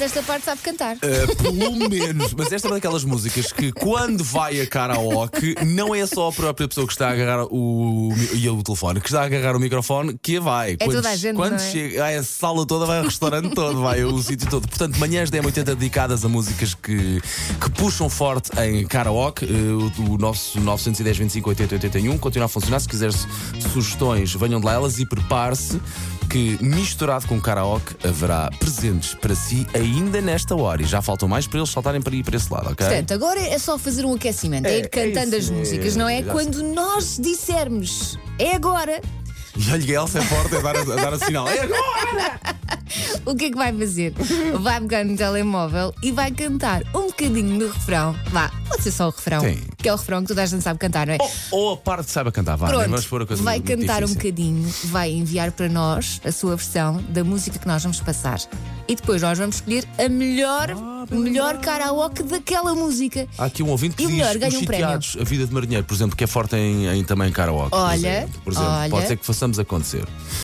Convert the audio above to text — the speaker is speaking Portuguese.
essa parte sabe cantar. Uh, pelo menos, mas esta é uma daquelas músicas que quando vai a karaoke, não é só a própria pessoa que está a agarrar o, e o telefone, que está a agarrar o microfone, que vai. É quando, toda a gente. Quando é? chega, vai a sala toda, vai o restaurante todo, vai o sítio todo. Portanto, manhãs da M80 dedicadas a músicas que, que puxam forte em karaoke. Uh, o, o nosso 910 25 80 81 continua a funcionar. Se quiseres sugestões, venham de lá elas e prepare-se que, misturado com karaoke, haverá presentes para si ainda nesta hora. E já faltam mais para eles saltarem para ir para esse lado, ok? Portanto, agora é só fazer um aquecimento, é, É, ir cantando é as músicas, não é? já Quando nós dissermos é agora, E a Elsa é forte a dar, a, a dar o sinal. É agora! O que é que vai fazer? Vai pegar no telemóvel e vai cantar um bocadinho do refrão. Vá, pode ser só o refrão. Sim. Que é o refrão que toda a gente sabe cantar, não é? Ou, ou a parte saiba cantar, vá. Pronto, vamos pôr a coisa vai cantar um difícil. bocadinho, vai enviar para nós a sua versão da música que nós vamos passar. E depois nós vamos escolher a melhor, Ah, melhor karaoke daquela música. Há aqui um ouvinte que E diz melhor, ganha um prémio. a vida de marinheiro, por exemplo, que é forte em, em também karaoke. por Olha, exemplo. Por exemplo, olha. pode ser que façamos acontecer.